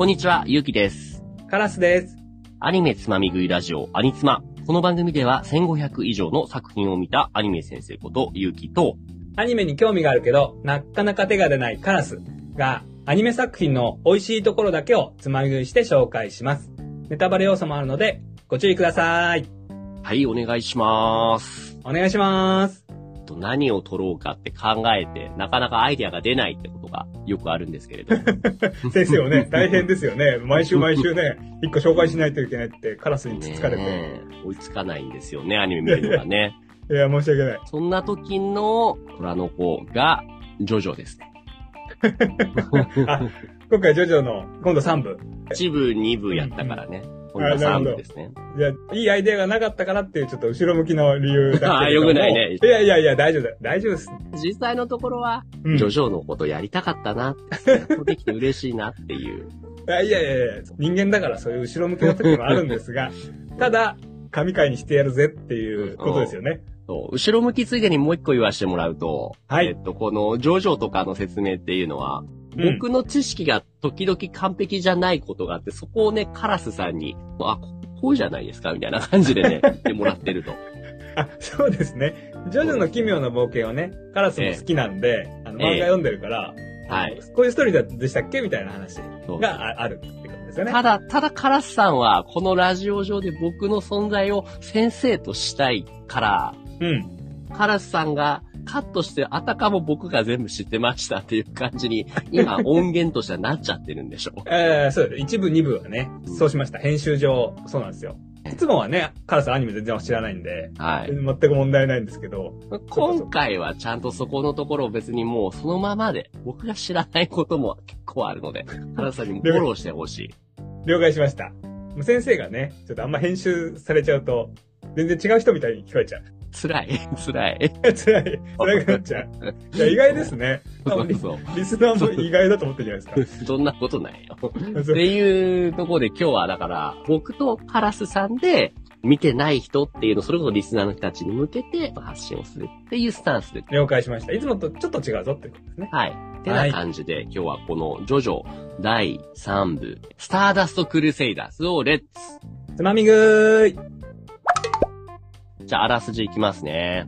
こんにちは、ゆうきです。カラスです。アニメつまみ食いラジオ、アニツマ。この番組では1500以上の作品を見たアニメ先生こと、ゆうきと、アニメに興味があるけど、なかなか手が出ないカラスが、アニメ作品の美味しいところだけをつまみ食いして紹介します。ネタバレ要素もあるので、ご注意ください。はい、お願いします。お願いします。と何を撮ろうかって考えて、なかなかアイデアが出ないってことがよくあるんですけれども。先生もね、大変ですよね。毎週毎週ね、一個紹介しないといけないってカラスにつつかれて。追いつかないんですよね、アニメ見るのがね。いや、申し訳ない。そんな時の虎の子が、ジョジョですね。あ、今回ジョジョの、今度3部。1部、2部やったからね。今度は3部ですね。いや、いいアイデアがなかったからっていうちょっと後ろ向きの理由だ。あーよくないねいやいやいや、大丈夫だ。大丈夫です。実際のところは、うんジョジョのことやりたかったなって、やっとできて嬉しいなっていう。いやいやいやいや人間だからそういう後ろ向きな時もあるんですが、ただ、神回にしてやるぜっていうことですよね。そう後ろ向きついでにもう一個言わせてもらうと、はいえっと、このジョジョとかの説明っていうのは、うん僕の知識が時々完璧じゃないことがあって、そこをね、カラスさんに、あ、ここうじゃないですかみたいな感じでね、言ってもらってると。あ、そうですね。ジョジョの奇妙な冒険をね、カラスも好きなんで、あの、ええ漫画読んでるから、はい。こういうストーリーでしたっけみたいな話がああるってことですよね。ただ、ただカラスさんは、このラジオ上で僕の存在を先生としたいから、うん。カラスさんがカットして、あたかも僕が全部知ってましたっていう感じに、今音源としてはなっちゃってるんでしょう。えー、そうです。一部、二部はね、うんそうしました。編集上、そうなんですよ。いつもはね、カラスアニメ全然知らないんで、はい。全く問題ないんですけど、今回はちゃんとそこのところを別にもうそのままで、僕が知らないことも結構あるので、カラスさんにもフォローしてほしい。了解しました。先生がね、ちょっとあんま編集されちゃうと、全然違う人みたいに聞こえちゃう。辛い、辛い。辛い、辛くなっちゃう。いや、意外ですね。多分リそうリスナーも意外だと思ってるじゃないです そんなことないよ。か。っていうところで今日はだから、僕とカラスさんで、見てない人っていうのを、それこそリスナーの人たちに向けて発信をするっていうスタンスで。了解しました。いつもとちょっと違うぞってことですね。はい。ってな感じで、今日はこのジョジョ第3部、スターダストクルセイダーズをレッツつまみぐーい。じゃあ、あらすじいきますね。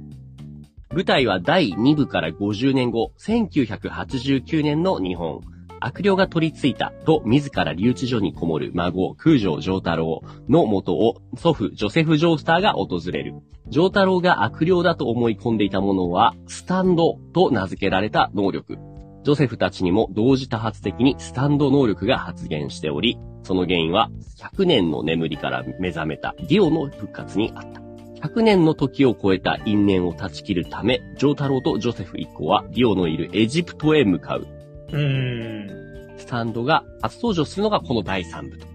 舞台は第2部から50年後、1989年の日本。悪霊が取り付いたと自ら留置所にこもる孫、空城城太郎の元を祖父、ジョセフ・ジョースターが訪れる。城太郎が悪霊だと思い込んでいたものは、スタンドと名付けられた能力。ジョセフたちにも同時多発的にスタンド能力が発現しており、その原因は100年の眠りから目覚めたディオの復活にあった。100年の時を超えた因縁を断ち切るため、ジョー太郎とジョセフ一行はディオのいるエジプトへ向かう。うースタンドが初登場するのがこの第3部と。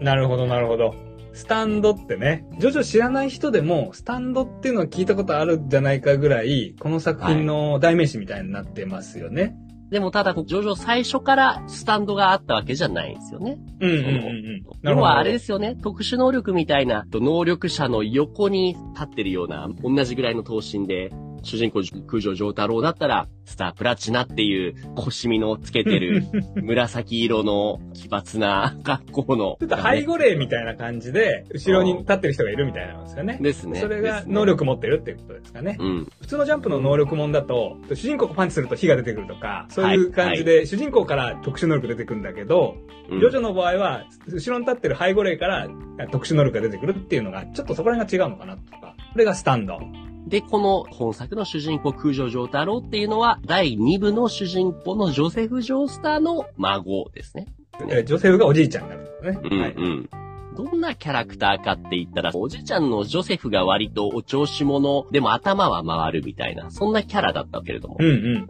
ん。なるほど、なるほど。スタンドってね、ジョジョ知らない人でも、スタンドっていうのは聞いたことあるんじゃないかぐらい、この作品の代名詞みたいになってますよね。でもただ、ジョジョ最初からスタンドがあったわけじゃないんですよね。うんうんうん。要はあれですよね、特殊能力みたいな、能力者の横に立ってるような、同じぐらいの頭身で、主人公空城城太郎だったら、スタープラチナっていう腰身のつけてる 紫色の奇抜な格好の。ちょっと背後霊みたいな感じで、後ろに立ってる人がいるみたいなんですよね。ですね。それが能力持ってるっていうことですかね。うん。普通のジャンプの能力もんだと、主人公がパンチすると火が出てくるとか、そういう感じで、主人公から特殊能力出てくるんだけど、うんジョジョの場合は、後ろに立ってる背後霊から特殊能力が出てくるっていうのが、ちょっとそこら辺が違うのかなとか。これがスタンド。で、この本作の主人公空城城太郎っていうのは、第2部の主人公のジョセフ・ジョースターの孫ですね。えー女性がおじいちゃんになるんですね。うんはい。うん。どんなキャラクターかって言ったら、おじいちゃんのジョセフが割とお調子者、でも頭は回るみたいな、そんなキャラだったけれどもう、んうん。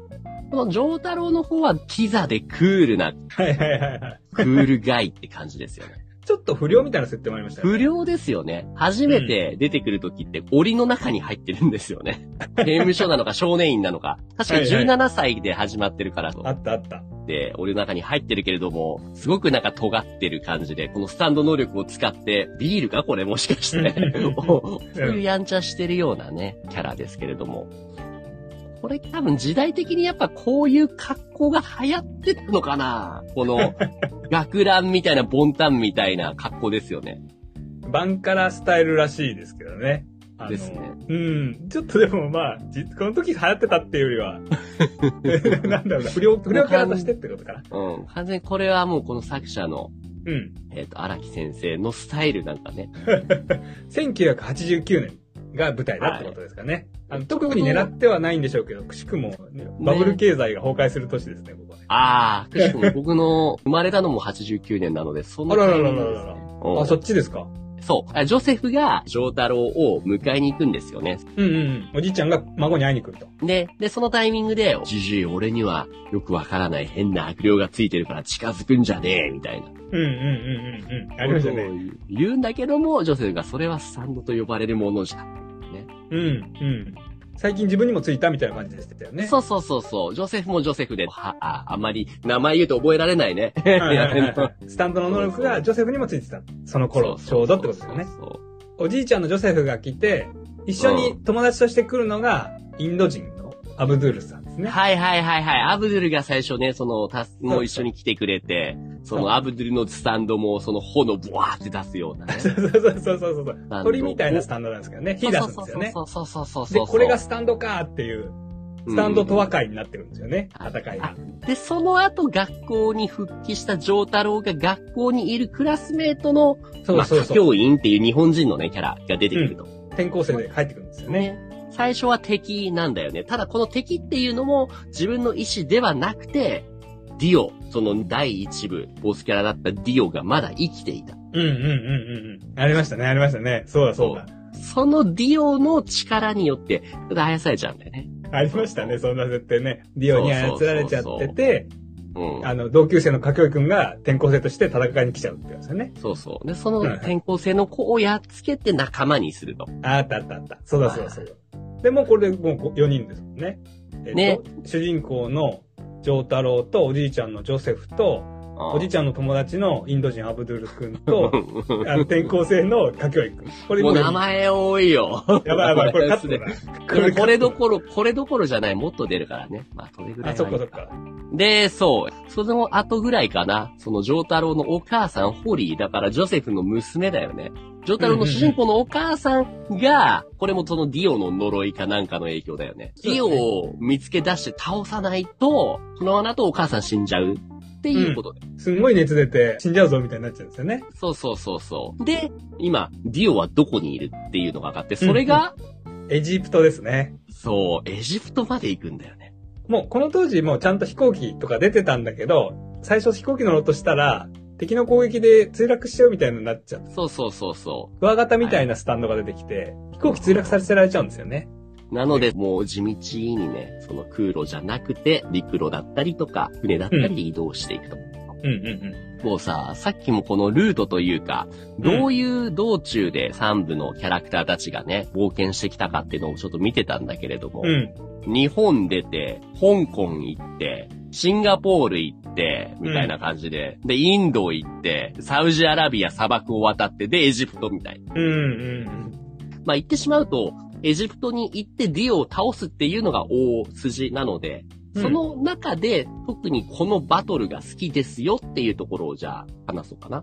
この城太郎の方はキザでクールな、はいはいはいはい。クールガイって感じですよね。ちょっと不良みたいな設定もありましたよね。不良ですよね。初めて出てくる時って檻の中に入ってるんですよね。刑務所なのか少年院なのか。確かはいはい17歳で始まってるからとあったあった。って、檻の中に入ってるけれども、すごくなんか尖ってる感じで、このスタンド能力を使って、ビールかこれもしかして。そういうやんちゃしてるようなね、キャラですけれども。これ多分時代的にやっぱこういう格好が流行ってたのかなこの、学ランみたいなボンタンみたいな格好ですよね。バンカラスタイルらしいですけどね。ですね。うん。ちょっとでもまあ、じこの時流行ってたっていうよりは、なんだろうな、不良、不良キャラとしてってことかな。うん。完全にこれはもうこの作者の、うん。えっ、と、荒木先生のスタイルなんかね。1989年が舞台だってことですかね。あの特に狙ってはないんでしょうけど、くしくも、ねバブル経済が崩壊する年ですね、ここね。ああ、くしくも僕の生まれたのも89年なので、そのあらららららら。うんあ、そっちですか？そう。あジョセフがジョータロを迎えに行くんですよね。うんうんうん。おじいちゃんが孫に会いに来ると。で、で、そのタイミングで、じじい、俺にはよくわからない変な悪霊がついてるから近づくんじゃねえ、みたいな。うんうんうんうんうん。ありましたね。言うんだけども、ジョセフがそれはスタンドと呼ばれるものじゃ。うんうん。最近自分にもついたみたいな感じでしたよね。そうそうそうそう。ジョセフもジョセフで、は、あ、あんまり名前言うと覚えられないね。スタンドの能力がジョセフにもついてた。その頃、ちょうどってことですよね。おじいちゃんのジョセフが来て、一緒に友達として来るのが、インド人のアブドゥールさんですね。はいはいはいはい。アブドゥルが最初ね、その、たす、もう一緒に来てくれて、そそうのアブドゥルのスタンドも、その炎ブワーって出すようなね。そうそうそうそうそう鳥みたいなスタンドなんですけどね。火出すんですよね。そうそうそうそうそうで、そう。これがスタンドかっていう、スタンドと和解になってるんですよね。うん戦いが。で、その後学校に復帰したジョータロウが学校にいるクラスメートの、まあ、歌そうそうそう。教員っていう日本人のね、キャラが出てくると。転校生で帰ってくるんですよね。ね。最初は敵なんだよね。ただこの敵っていうのも自分の意思ではなくて、ディオ、その第一部、ボスキャラだったディオがまだ生きていた。うんうんうんうんうん。ありましたね、ありましたね。そうだそうだ。そのディオの力によって、あやされちゃうんだよね。ありましたね、そんな設定ね。ディオに操られちゃってて、うん。あの、同級生のかきくんが転校生として戦いに来ちゃうってやつね。そうそう。で、そのはい転校生の子をやっつけて仲間にすると。ああったあったあった。そうだそうだそうだ。でもこれでもう4人ですもんね。えっとね主人公の丈太郎とおじいちゃんのジョセフと、おじいちゃんの友達のインド人アブドゥル君と、あの転校生のかきょい君。これもうも名前多いよ。やばいやばい、これカットこれどころ、これどころじゃない、もっと出るからね。まあ、それぐらいはいいそっかそっか。で、そう。その後ぐらいかな。その、ジョータロウのお母さん、ホリー。だから、ジョセフの娘だよね。ジョータロウの主人公のお母さんが、これもそのディオの呪いかなんかの影響だよねディオを見つけ出して倒さないと、そのままだとお母さん死んじゃう。っていうことで。すんごい熱出て死んじゃうぞみたいになっちゃうんですよね。そうそうそうそう。で、今、ディオはどこにいるっていうのが分かって、それが、エジプトですね。そう、エジプトまで行くんだよね。もうこの当時もうちゃんと飛行機とか出てたんだけど、最初飛行機乗ろうとしたら、敵の攻撃で墜落しちゃうみたいになっちゃって、そうそうそうそう。クワガタみたいなスタンドが出てきて、飛行機墜落させられちゃうんですよね。なので、もう地道にね、その空路じゃなくて、陸路だったりとか、船だったりで移動していくと。うんうんもうさ、さっきもこのルートというか、どういう道中で3部のキャラクターたちがね、冒険してきたかっていうのをちょっと見てたんだけれども、うん。うん。日本出て、香港行って、シンガポール行って、みたいな感じで、で、インド行って、サウジアラビア砂漠を渡って、で、エジプトみたいな。うんうんまあ言ってしまうと、エジプトに行ってディオを倒すっていうのが大筋なので、うん。その中で特にこのバトルが好きですよっていうところをじゃあ話そうかな。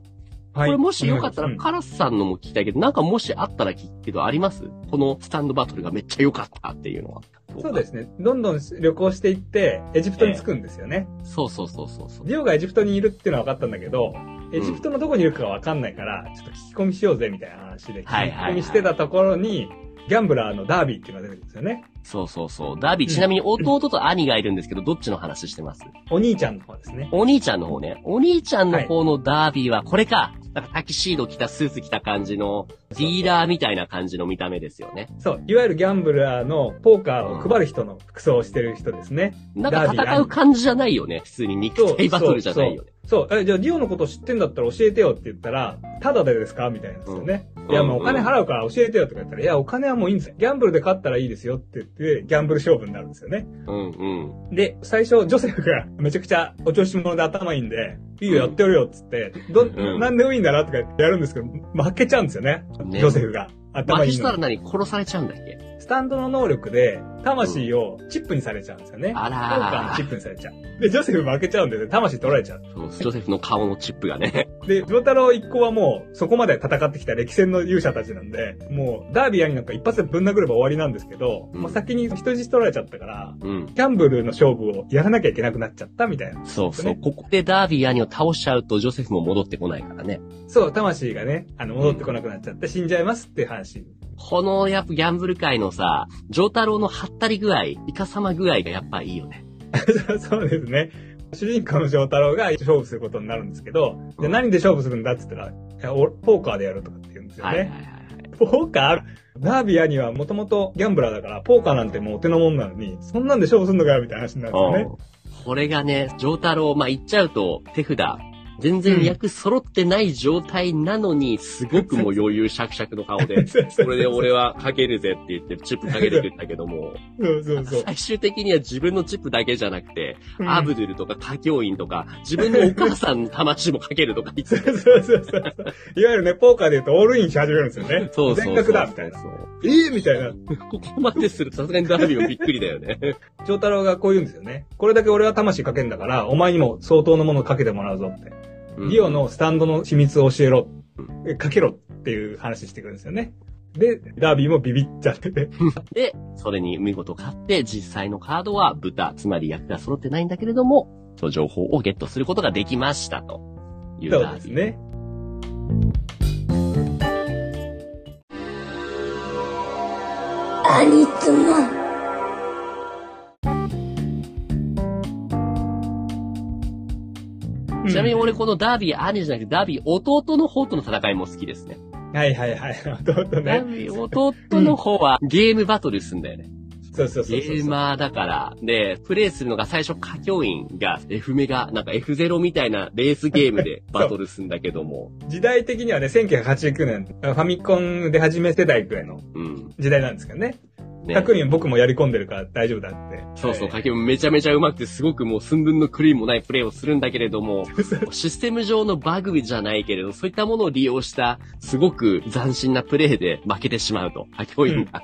はこれもしよかったうんらカラスさんのも聞きたいけど、なんかもしあったら聞くけどあります？このスタンドバトルがめっちゃ良かったっていうのは。そうですね。どんどん旅行していって、エジプトに着くんですよね。そうそうそうそうそう。ディオがエジプトにいるっていうのは分かったんだけど、エジプトのどこにいるかが分かんないから、ちょっと聞き込みしようぜみたいな話で、聞きはいはいはい込みしてたところに、ギャンブラーのダービーっていうのが出てくるんですよね。そうそうそう。ダービー、ちなみに弟と兄がいるんですけど、どっちの話してます？お兄ちゃんの方ですね。お兄ちゃんの方ね。お兄ちゃんの方のダービーはこれか。なんかタキシード着たスーツ着た感じの、ディーラーみたいな感じの見た目ですよね。そう、いわゆるギャンブラーのポーカーを配る人の服装をしてる人ですね。なんか戦う感じじゃないよね。普通に肉体バトルじゃないよね。そう、え、じゃあディオのこと知ってんだったら教えてよって言ったら、ただでですか？みたいなんですよね。うんいや、もうお金払うから教えてよとか言ったら、いや、お金はもういいんですよ。ギャンブルで勝ったらいいですよって言って、ギャンブル勝負になるんですよね。うんうん。で、最初、ジョセフがめちゃくちゃお調子者で頭いいんで、いいよ、やってやるよ、っつって、ど、うんなんでもいいんだなとかやるんですけど、負けちゃうんですよね。ねジョセフが。頭負けいいのに。したら何殺されちゃうんだっけスタンドの能力で、魂をチップにされちゃうんですよね。あポーカーらのチップにされちゃう。で、ジョセフ負けちゃうんでね、魂取られちゃう。そうジョセフの顔のチップがね。で、ジョータロ一行はもう、そこまで戦ってきた歴戦の勇者たちなんで、もう、ダービー兄なんか一発でぶん殴れば終わりなんですけど、うんもう先に人質取られちゃったから、うん。キャンブルの勝負をやらなきゃいけなくなっちゃったみたいな。そうそう。ねここでダービー兄を倒しちゃうと、ジョセフも戻ってこないからね。そう、魂がね、あの、戻ってこなくなっちゃって死んじゃいますっていう話。この、やっぱギャンブル界のさ、ジョータロウのハったり具合、イカ様具合がやっぱいいよね。そうですね。主人公のジョータロウが勝負することになるんですけど、じゃあ何で勝負するんだって言ったら、ポーカーでやるとかって言うんですよね。はいはいはいはい。ポーカーダービー兄はもともとギャンブラーだから、ポーカーなんてもうお手のもんなのに、そんなんで勝負するのかよみたいな話になるんですよね。うんこれがね、ジョータロウ、まあ、言っちゃうと、手札、全然役揃ってない状態なのに、すごくもう余裕しゃくしゃくの顔で、これで俺はかけるぜって言って、チップかけてくんだけども、そうそうそう。最終的には自分のチップだけじゃなくて、うんアブドゥルとか歌教員とか、自分のお母さんの魂もかけるとか言ってそうそうそうそう。いわゆるね、ポーカーで言うとオールインし始めるんですよね。そうそうそう。全額だみたいな。えー、みたいな。ここまでするとさすがにダービーもびっくりだよね。ジョータロウがこう言うんですよね。これだけ俺は魂かけんだから、お前にも相当のものをかけてもらうぞって。ディオのスタンドの秘密を教えろ。えかけろっていう話してくるんですよね。で、ダービーもビビっちゃってて。で、それに見事勝って、実際のカードは豚、つまり役が揃ってないんだけれども、その情報をゲットすることができましたというそうダービー。ですね。兄ちなみに俺このダービー兄じゃなくて、ダービー弟の方との戦いも好きですね。はいはいはい。弟ダね。ービー弟の方はゲームバトルすんだよね。そうそうそう。ゲーマーだから。で、プレイするのが最初、歌教員が F メガ、なんか F0 みたいなレースゲームで バトルすんだけども。時代的にはね、1989年、ファミコンで初め世代くらいのうん。時代なんですけどね。ね100人僕もやり込んでるから大丈夫だって。そうそう、えーかけもめちゃめちゃ上手くて、すごくもう寸分の狂いもないプレイをするんだけれども、システム上のバグじゃないけれど、そういったものを利用した、すごく斬新なプレイで負けてしまうと、歌教員が。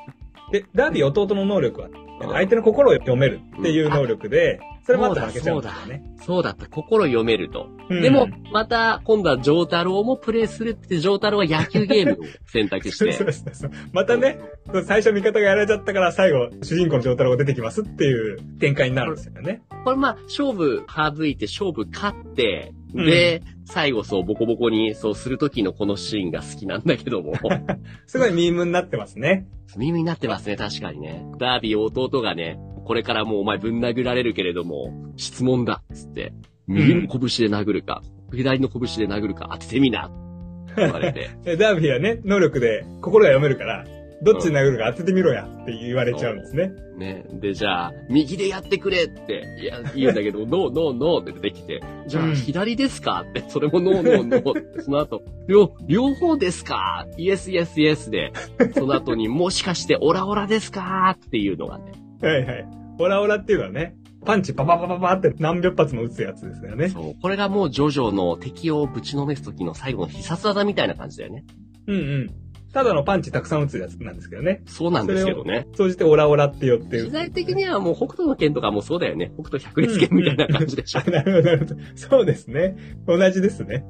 で、ダービー弟の能力は、相手の心を読めるっていう能力で、それもあって負けちゃうんですよね。そうだった、心読めると。うんでも、また、今度はジョータロウもプレイするって、ジョータロウは野球ゲームを選択し そうそて。うそうそう。またね、最初味方がやられちゃったから最後、主人公の状態が出てきますっていう展開になるんですよね。これまあ、勝負省いて、勝負勝って、で、最後そう、ボコボコにそうする時のこのシーンが好きなんだけども。すごいミームになってますね。耳になってますね、確かにね。ダービー弟がね、これからもうお前ぶん殴られるけれども、質問だ、つって。右の拳で殴るか、左の拳で殴るか当ててみな、言われて。でダービーはね、能力で心が読めるから、どっちに殴るか当ててみろやって言われちゃうんですね。ね。で、じゃあ、右でやってくれって、言うんだけど、no、no、no って出てきて、じゃあ、うん左ですかって、それも no、no、no って、その後、両、両方ですか yes、yes、yes で、その後にもしかしてオラオラですかっていうのがね、はいはい。オラオラっていうのはね、パンチパパパパパって何百発も撃つやつですよね。そう。これがもうジョジョの敵をぶちのめす時の最後の必殺技みたいな感じだよね。うんうん。ただのパンチたくさん撃つやつなんですけどね。そうなんですけどね。総じてオラオラって言ってる。時代的にはもう北斗の剣とかもそうだよね。北斗百裂剣みたいな感じでしょ。あなるほど、なるほど。そうですね。同じですね。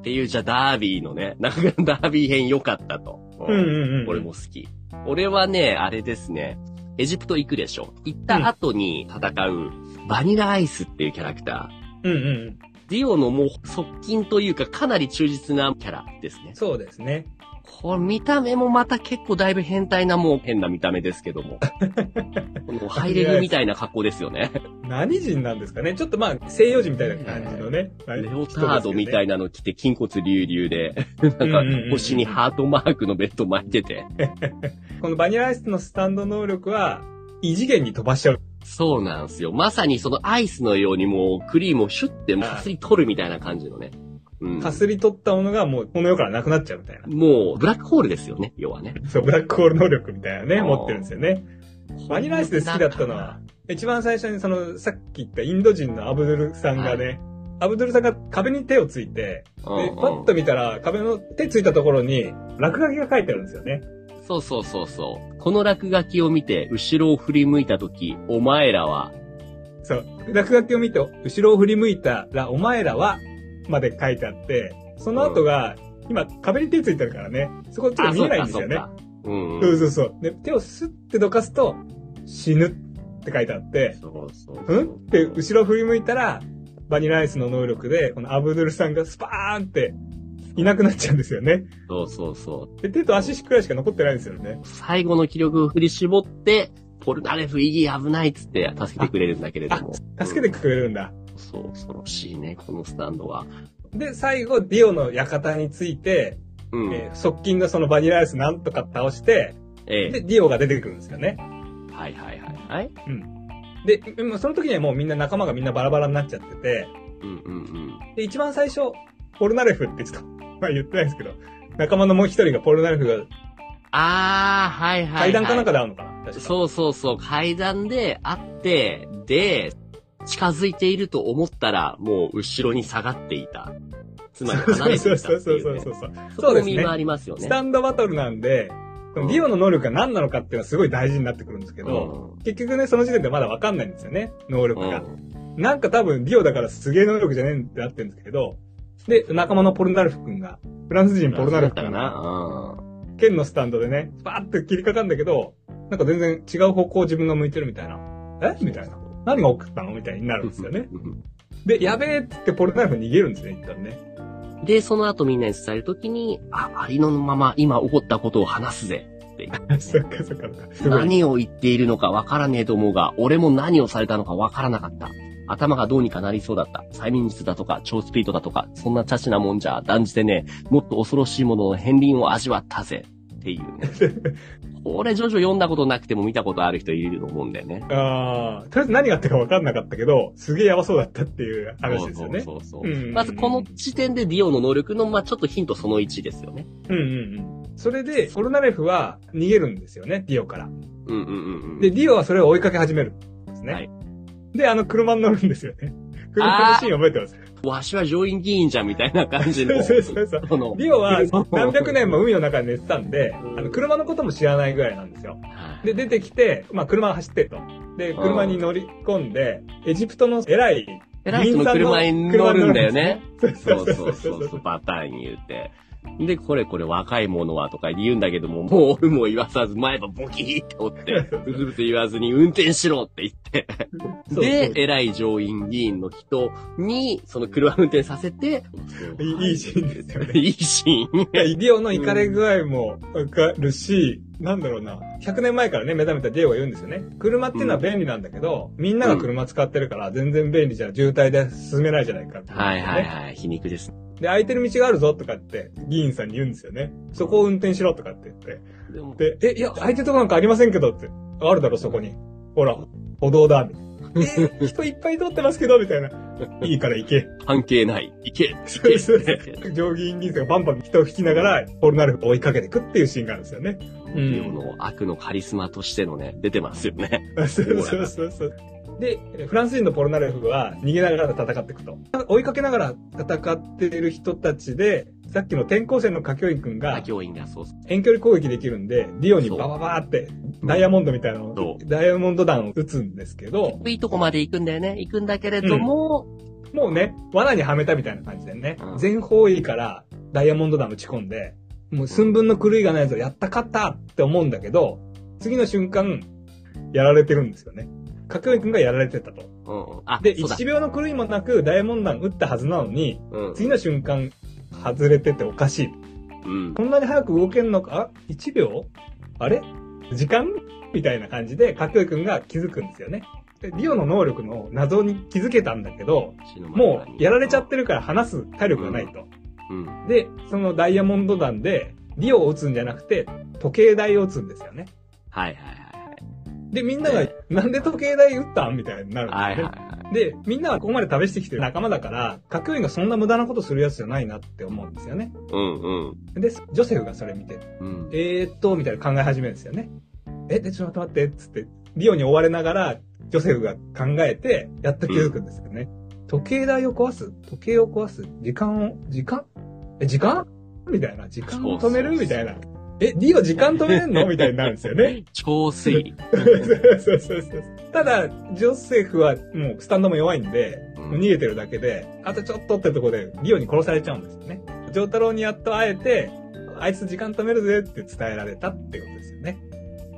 っていう、じゃあダービーのね、なんかダービー編良かったと。うんうんうん。俺も好き。俺はね、あれですね、エジプト行くでしょ。行った後に戦う、バニラアイスっていうキャラクター。うんうんうん。ディオのもう側近というかかなり忠実なキャラですね。そうですね。これ見た目もまた結構だいぶ変態なもう変な見た目ですけども。このハイレグみたいな格好ですよね。何人なんですかねちょっとまあ、西洋人みたいな感じのね。レオタードみたいいなの着て筋骨隆々で、なんか腰にハートマークのベッド巻いてて。このバニラアイスのスタンド能力は、異次元に飛ばしちゃう。そうなんですよ。まさにそのアイスのようにもうクリームをシュッてかすり取るみたいな感じのね。うん。かすり取ったものがもうこの世からなくなっちゃうみたいな。もうブラックホールですよね、要はね。そう、ブラックホール能力みたいなね、持ってるんですよね。バニラアイスで好きだったのは、一番最初にその、さっき言ったインド人のアブドゥルさんがね、アブドゥルさんが壁に手をついて、で、パッと見たら壁の手ついたところに落書きが書いてあるんですよね。そうそうそうそう。この落書きを見て、後ろを振り向いたとき、お前らは、そう。落書きを見て、後ろを振り向いたら、お前らは、まで書いてあって、その後が、今、壁に手ついてるからね、そこちょっと見えないんですよね。うかそうん。そうそうそう。で、手をスッてどかすと、死ぬって書いてあって、そうそううん？って、後ろ振り向いたら、バニラアイスの能力で、このアブドゥルさんがスパーンって、いなくなっちゃうんですよね。そうそうそう。で、手と足くらいしか残ってないんですよね。最後の気力を振り絞って、ポルナレフ、イギー危ないっつって助けてくれるんだけれども。助けてくれるんだ。そう、恐ろしいね、このスタンドは。で、最後、ディオの館について、うん。えー側近がそのバニラアイスなんとか倒して、ええで、ディオが出てくるんですよね。はいはいはいはい。で、まあその時にはもうみんな仲間がみんなバラバラになっちゃってて、うんうんうん。で、一番最初、ポルナレフってちょっと、まあ言ってないですけど、仲間のもう一人がポルナレフがあー、はいはい、はい。階段かなんかで会うのかな、そうそうそう、階段で会って、で、近づいていると思ったら、もう後ろに下がっていた。つまり離れていたってそうそういう、ね。そうそうそう。そそうですねこ見回りますよね。スタンドバトルなんで、このディオの能力が何なのかっていうのはすごい大事になってくるんですけど、結局ね、その時点でまだわかんないんですよね、能うん、力が。うんなんか多分ディオだからすげえ能力じゃねえってなってるんですけど、で、仲間のポルナルフ君が、フランス人ポルナルフだったか君が、な。剣のスタンドでね、バーって切りかかるんだけど、なんか全然違う方向を自分が向いてるみたいな。え？みたいな。何が起こったのみたいになるんですよね。うん。で、やべえって言ってポルナルフ逃げるんですね、一旦ね。で、その後みんなに伝えるときに、あ、ありのまま今起こったことを話すぜ。そっかそっか。何を言っているのかわからねえと思うが、俺も何をされたのかわからなかった。頭がどうにかなりそうだった。催眠術だとか、超スピードだとか、そんなチャチなもんじゃ断じてね、もっと恐ろしいものの片鱗を味わったぜ。っていうね。これ、ジョジョ読んだことなくても見たことある人いると思うんだよね。ああ、とりあえず何があったか分かんなかったけど、すげえやばそうだったっていう話ですよね。そうそうそううんまずこの時点でディオの能力の、まあちょっとヒントその1ですよね。うんうんうん。それで、コルナレフは逃げるんですよね、ディオから。うんうんうんうん。で、ディオはそれを追いかけ始めるんですね。はいで、あの車に乗るんですよね。車のシーン覚えてます？わしは上院議員じゃんみたいな感じの。そうそうそう。このディオは何百年も海の中で寝てたんで、うんあの車のことも知らないぐらいなんですよ。はいで、出てきて、まあ車が走ってると。で、車に乗り込んで、エジプトの偉いえらい人の車に乗るんだよね。そうそそううそそう そう、パターン言うて。で、これこれ若い者はとか言うんだけども、もう俺も言わさず前歯ボキーって折って、ブツブツ言わずに運転しろって言って、で、偉い上院議員の人に、その車運転させて、いいシーンですよねいいシーン。いや、ディオのイカれ具合もわかるし、なんだろうな。100年前からね、目覚めたディオが言うんですよね。車っていうのは便利なんだけど、みんなが車使ってるから全然便利じゃ渋滞で進めないじゃないかって、はいはいはい、皮肉です。で、空いてる道があるぞとかって議員さんに言うんですよね。そこを運転しろとかって言って。でえ、いや、空いてるとこなんかありませんけどって。あるだろ、そこに。ほら、歩道だ。みたいなえ、人いっぱい通ってますけど、みたいな。いいから行け。関係ない。行け。そうそう行け上議員議員さんがバンバン人を引きながら、ポルナルフを追いかけていくっていうシーンがあるんですよね。ディオの悪のカリスマとしてのね、出てますよね。そうそうそうそう。で、フランス人のポルナレフは逃げながら戦っていくと。追いかけながら戦っている人たちで、さっきの転校生の歌教員くんが教員がそうそう。遠距離攻撃できるんで、ディオにバババーってダイヤモンドみたいなのそを、ダイヤモンド弾を撃つんですけど、いいとこまで行くんだよね。行くんだけれども、もうね、罠にはめたみたいな感じでねう、ん全方位からダイヤモンド弾打ち込んで、もう寸分の狂いがないぞ、やった勝ったって思うんだけど、次の瞬間、やられてるんですよね。かくみくんがやられてたと。うんうん。あ、で、そうだ1。秒の狂いもなくダイヤモンド弾打ったはずなのに、うん。次の瞬間、外れてておかしい。うん。こんなに早く動けんのか？あ ?1 秒？あれ？時間？みたいな感じで、かくみくんが気づくんですよね。で、リオの能力の謎に気づけたんだけど、もうやられちゃってるから話す体力がないと。うん。で、そのダイヤモンド弾で、リオを撃つんじゃなくて、時計台を撃つんですよね。はいはいはいで、みんながね、なんで時計台撃ったんみたいになるん。よね。はいはいはい。で、みんなはここまで試してきてる仲間だから、核員がそんな無駄なことするやつじゃないなって思うんですよね。うんうん。で、ジョセフがそれ見て、うん。えーっと、みたいな考え始めるんですよね。え、で、ちょっと待って待って、つって、リオに追われながら、ジョセフが考えて、やっと気づくんですよね。時計台を壊す？時計を壊す？時間を、時間？え、時間？みたいな。時間を止める？みたいな。え、ディオ時間止めれんの？みたいになるんですよね。超推理。そうそうそう。ただ、ジョセフはもうスタンドも弱いんで、もう逃げてるだけで、あとちょっとってとこでディオに殺されちゃうんですよね。ジョータロウにやっと会えて、あいつ時間止めるぜって伝えられたってことですよね。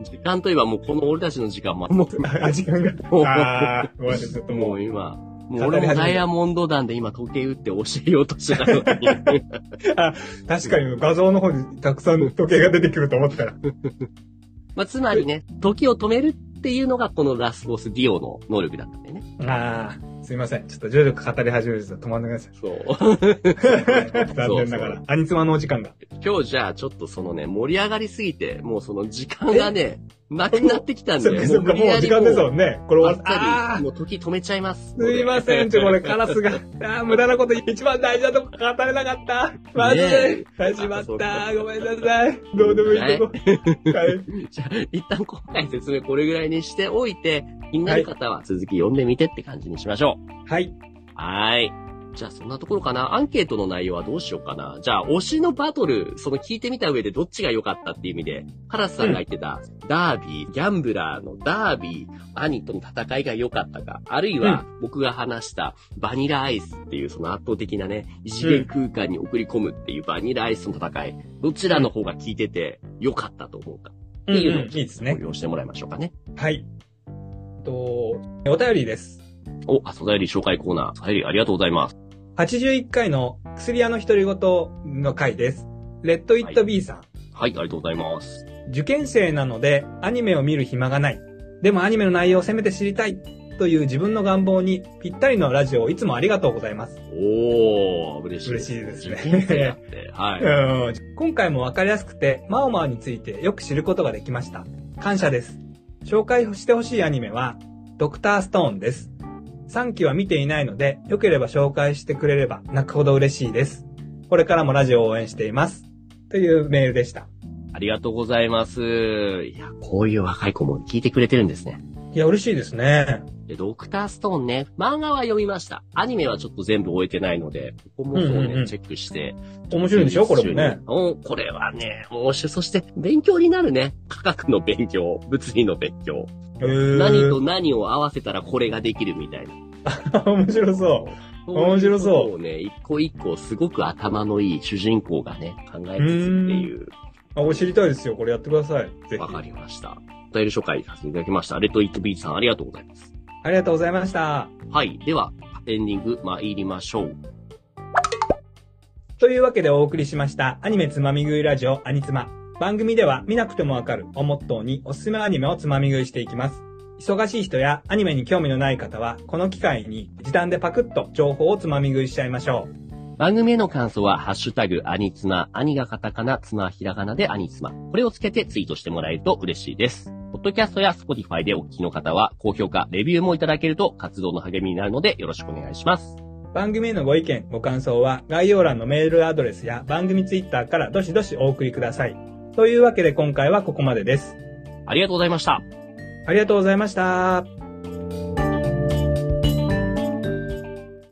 時間といえばもうこの俺たちの時間も、もあ、時間が。う、ああ、ごめんなさい、ちょっとももう。う今、もう俺もダイヤモンド団で今時計打って教えようとしてたのに。確かに画像の方にたくさん時計が出てくると思ったら。まあ、つまりね、時を止めるっていうのがこのラスボスディオの能力だったんだよね。ああ、すいません。ちょっと徐々に語り始めると止まんなくなっちゃそう。う。残念ながら。アニツマのお時間が。今日じゃあちょっとそのね、盛り上がりすぎて、もうその時間がね、なくなってきたんで、そっかそっか、もう時間ですもんね。これ終わっあっああさり、もう時止めちゃいます。すいません、ちょ、これカラスが。ああ、無駄なこと一番大事なとこ語れなかった。まずねい。始まった。ごめんなさい。どうでもいいとこ。はい。じゃあ、一旦今回説明これぐらいにしておいて、気になる方は続き読んでみてって感じにしましょう。はい。はーい。じゃあそんなところかな。アンケートの内容はどうしようかな。じゃあ推しのバトル、その聞いてみた上でどっちが良かったっていう意味で、カラスさんが言ってた、ダービー、ギャンブラーのダービー、兄との戦いが良かったか、あるいは僕が話したバニラアイスっていうその圧倒的なね、異次元空間に送り込むっていうバニラアイスの戦い、どちらの方が聞いてて良かったと思うか。うんうん、っていうのをいいですねご。用してもらいましょうかね。はい。と、お便りです。お、あ、素材理紹介コーナー、材理ありがとうございます。81回の薬屋の独り言の回です。レッド・イット・ビーさん。はい、ありがとうございます。受験生なのでアニメを見る暇がない。でもアニメの内容をせめて知りたい。という自分の願望にぴったりのラジオをいつもありがとうございます。おー、嬉しい。嬉しいですね。はい。うん今回もわかりやすくて、マオマオについてよく知ることができました。感謝です。紹介してほしいアニメは、ドクターストーンです。3期は見ていないので、よければ紹介してくれれば泣くほど嬉しいです。これからもラジオを応援しています。というメールでした。ありがとうございます。いや、こういう若い子も聞いてくれてるんですね。いや、嬉しいですね。で、ドクターストーンね、漫画は読みました。アニメはちょっと全部終えてないので、ここもそうね、うんうんうんチェックして。面白いんでしょ？これもね。おこれはね、面白い。そして、勉強になるね。科学の勉強、物理の勉強。何と何を合わせたらこれができるみたいな。面白そう。面白そうそうね、一個一個すごく頭のいい主人公がね、考えつつっていう。あ、これ知りたいですよ。これやってください。ぜひ。わかりました。お便り紹介させていただきました。レッドイットビーチさんありがとうございます。ありがとうございました。はい。では、エンディング参りましょう。というわけでお送りしましたアニメつまみ食いラジオアニツマ。番組では見なくてもわかるをモットーにおすすめアニメをつまみ食いしていきます。忙しい人やアニメに興味のない方はこの機会に時短でパクッと情報をつまみ食いしちゃいましょう。番組への感想は、ハッシュタグ、アニツマ、アニがカタカナ、ツマはひらがなでアニツマ。これをつけてツイートしてもらえると嬉しいです。ポッドキャストやスポティファイでお聞きの方は、高評価、レビューもいただけると活動の励みになるのでよろしくお願いします。番組へのご意見、ご感想は概要欄のメールアドレスや番組ツイッターからどしどしお送りください。というわけで今回はここまでです。ありがとうございました。ありがとうございました。